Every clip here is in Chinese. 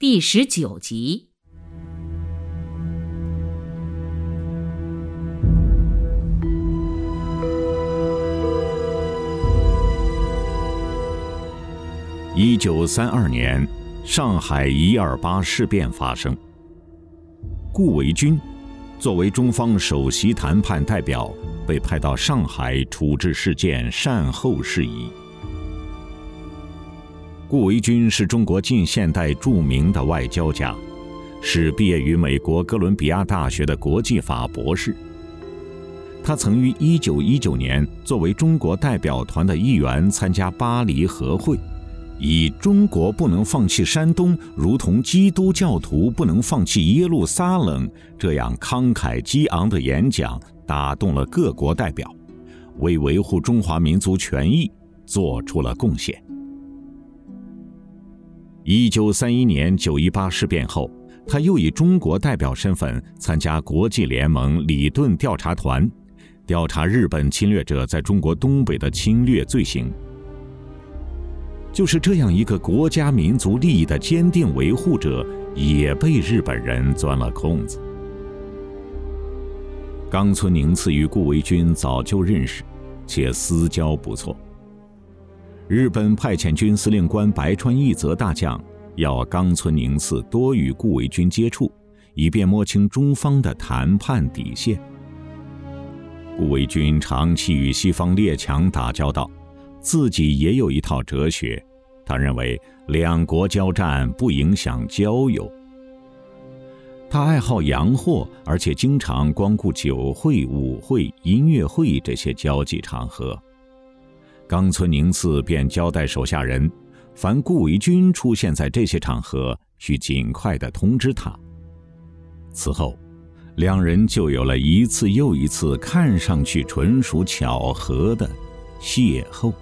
第十九集。一九三二年，上海一二八事变发生。顾维钧作为中方首席谈判代表，被派到上海处置事件善后事宜。顾维钧是中国近现代著名的外交家，是毕业于美国哥伦比亚大学的国际法博士。他曾于一九一九年作为中国代表团的一员参加巴黎和会，以“中国不能放弃山东，如同基督教徒不能放弃耶路撒冷”这样慷慨激昂的演讲，打动了各国代表，为维护中华民族权益做出了贡献。一九三一年九一八事变后，他又以中国代表身份参加国际联盟里顿调查团，调查日本侵略者在中国东北的侵略罪行。就是这样一个国家民族利益的坚定维护者，也被日本人钻了空子。冈村宁次与顾维钧早就认识，且私交不错。日本派遣军司令官白川义则大将要冈村宁次多与顾维钧接触，以便摸清中方的谈判底线。顾维钧长期与西方列强打交道，自己也有一套哲学。他认为两国交战不影响交友。他爱好洋货，而且经常光顾酒会、舞会、音乐会这些交际场合。冈村宁次便交代手下人，凡顾维钧出现在这些场合，需尽快的通知他。此后，两人就有了一次又一次看上去纯属巧合的邂逅。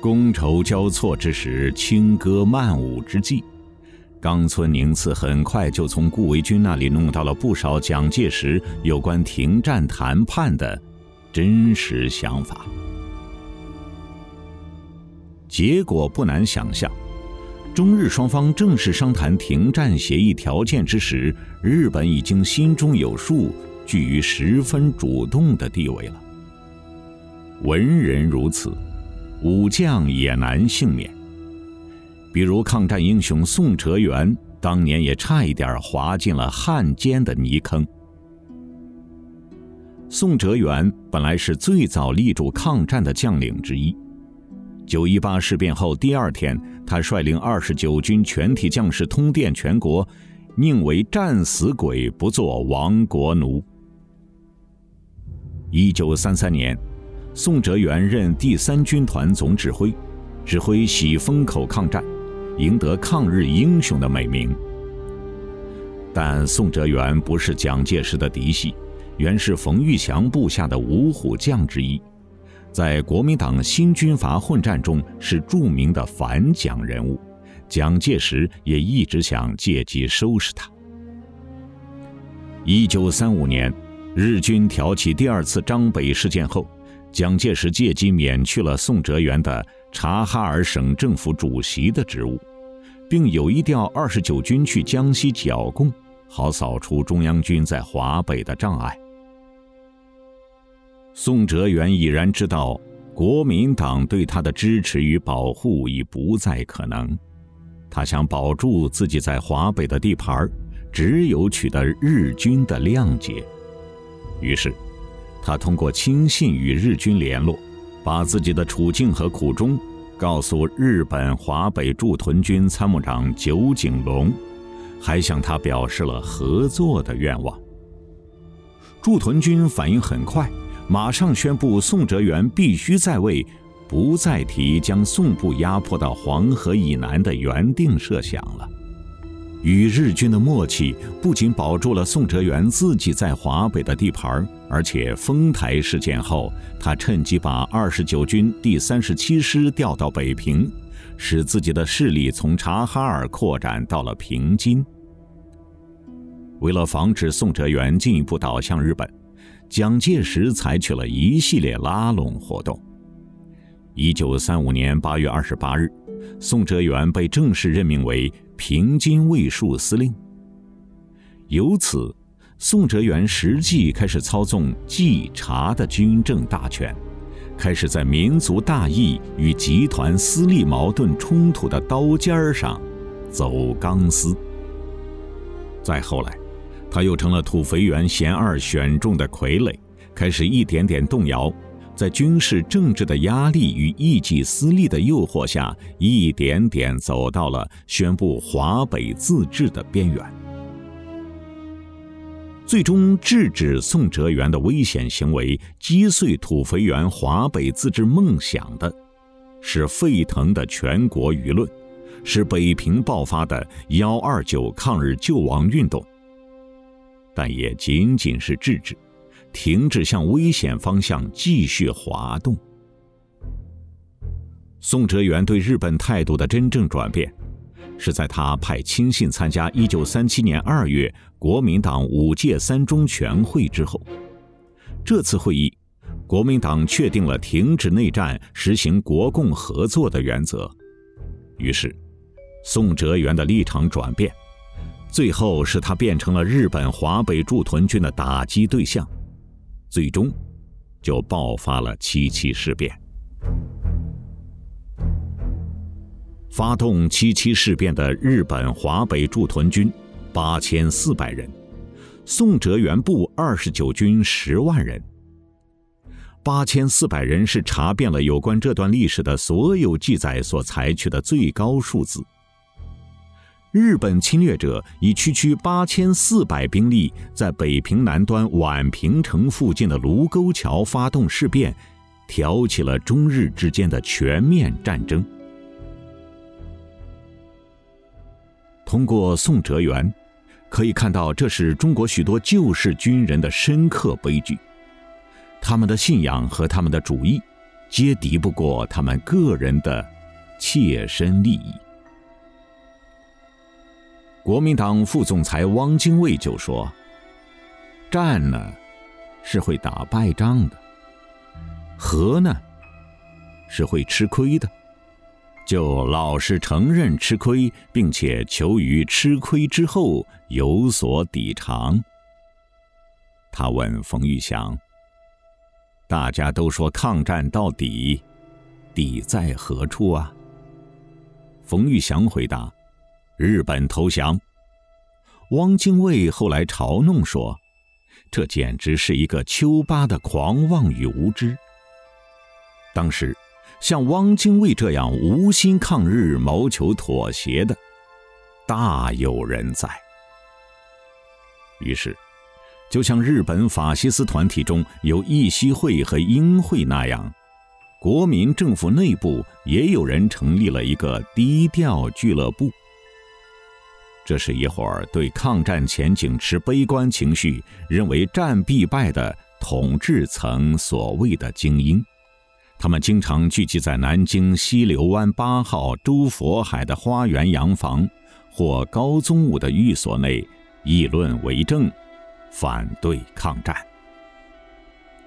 觥筹交错之时，轻歌曼舞之际，冈村宁次很快就从顾维钧那里弄到了不少蒋介石有关停战谈判的真实想法。结果不难想象，中日双方正式商谈停战协议条件之时，日本已经心中有数，居于十分主动的地位了。文人如此，武将也难幸免。比如抗战英雄宋哲元，当年也差一点滑进了汉奸的泥坑。宋哲元本来是最早力主抗战的将领之一。九一八事变后第二天，他率领二十九军全体将士通电全国，宁为战死鬼，不做亡国奴。一九三三年，宋哲元任第三军团总指挥，指挥喜峰口抗战，赢得抗日英雄的美名。但宋哲元不是蒋介石的嫡系，原是冯玉祥部下的五虎将之一。在国民党新军阀混战中是著名的反蒋人物，蒋介石也一直想借机收拾他。一九三五年，日军挑起第二次张北事件后，蒋介石借机免去了宋哲元的察哈尔省政府主席的职务，并有意调二十九军去江西剿共，好扫除中央军在华北的障碍。宋哲元已然知道，国民党对他的支持与保护已不再可能。他想保住自己在华北的地盘，只有取得日军的谅解。于是，他通过亲信与日军联络，把自己的处境和苦衷告诉日本华北驻屯军参谋长酒井隆，还向他表示了合作的愿望。驻屯军反应很快。马上宣布，宋哲元必须在位，不再提将宋部压迫到黄河以南的原定设想了。与日军的默契不仅保住了宋哲元自己在华北的地盘，而且丰台事件后，他趁机把二十九军第三十七师调到北平，使自己的势力从察哈尔扩展到了平津。为了防止宋哲元进一步倒向日本。蒋介石采取了一系列拉拢活动。一九三五年八月二十八日，宋哲元被正式任命为平津卫戍司令。由此，宋哲元实际开始操纵冀察的军政大权，开始在民族大义与集团私利矛盾冲突的刀尖上走钢丝。再后来，他又成了土肥原贤二选中的傀儡，开始一点点动摇，在军事政治的压力与一己私利的诱惑下，一点点走到了宣布华北自治的边缘。最终制止宋哲元的危险行为，击碎土肥原华北自治梦想的，是沸腾的全国舆论。是北平爆发的幺二九抗日救亡运动，但也仅仅是制止，停止向危险方向继续滑动。宋哲元对日本态度的真正转变，是在他派亲信参加一九三七年二月国民党五届三中全会之后。这次会议，国民党确定了停止内战、实行国共合作的原则，于是。宋哲元的立场转变，最后使他变成了日本华北驻屯军的打击对象，最终就爆发了七七事变。发动七七事变的日本华北驻屯军八千四百人，宋哲元部二十九军十万人。八千四百人是查遍了有关这段历史的所有记载所采取的最高数字。日本侵略者以区区八千四百兵力，在北平南端宛平城附近的卢沟桥发动事变，挑起了中日之间的全面战争。通过宋哲元，可以看到这是中国许多旧式军人的深刻悲剧。他们的信仰和他们的主义，皆敌不过他们个人的切身利益。国民党副总裁汪精卫就说：“战呢，是会打败仗的；和呢，是会吃亏的。就老实承认吃亏，并且求于吃亏之后有所抵偿。”他问冯玉祥：“大家都说抗战到底，底在何处啊？”冯玉祥回答。日本投降。汪精卫后来嘲弄说：“这简直是一个丘巴的狂妄与无知。”当时，像汪精卫这样无心抗日、谋求妥协的，大有人在。于是，就像日本法西斯团体中有义熙会和英会那样，国民政府内部也有人成立了一个低调俱乐部。这是一伙儿对抗战前景持悲观情绪、认为战必败的统治层所谓的精英，他们经常聚集在南京西流湾八号周佛海的花园洋房或高宗武的寓所内，议论为政，反对抗战。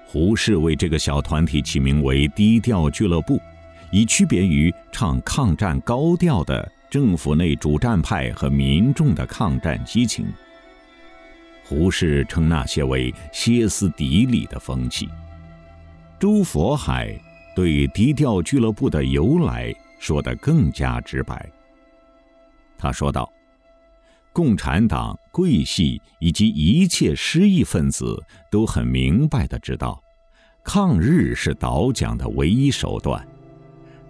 胡适为这个小团体起名为“低调俱乐部”，以区别于唱抗战高调的。政府内主战派和民众的抗战激情，胡适称那些为歇斯底里的风气。周佛海对低调俱乐部的由来说得更加直白。他说道：“共产党、桂系以及一切失意分子都很明白的知道，抗日是倒蒋的唯一手段。”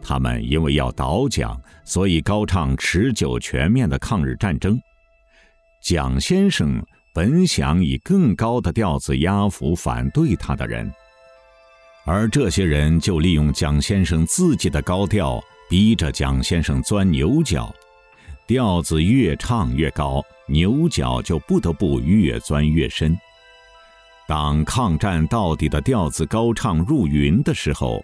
他们因为要倒蒋，所以高唱持久全面的抗日战争。蒋先生本想以更高的调子压服反对他的人，而这些人就利用蒋先生自己的高调，逼着蒋先生钻牛角。调子越唱越高，牛角就不得不越钻越深。当抗战到底的调子高唱入云的时候。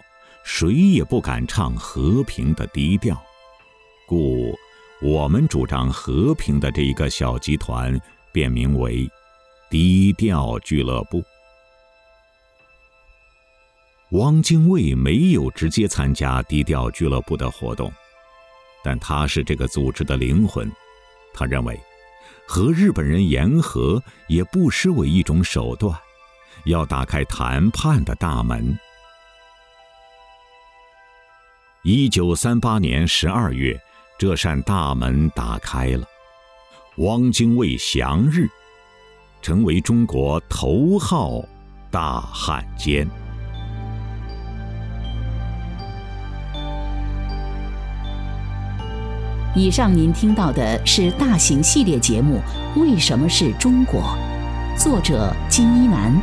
谁也不敢唱和平的低调，故我们主张和平的这一个小集团，便名为“低调俱乐部”。汪精卫没有直接参加低调俱乐部的活动，但他是这个组织的灵魂，他认为，和日本人言和也不失为一种手段，要打开谈判的大门。一九三八年十二月，这扇大门打开了，汪精卫降日，成为中国头号大汉奸。以上您听到的是大型系列节目《为什么是中国》，作者金一南，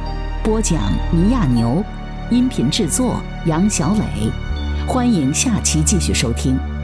播讲倪亚牛，音频制作杨小磊。欢迎下期继续收听。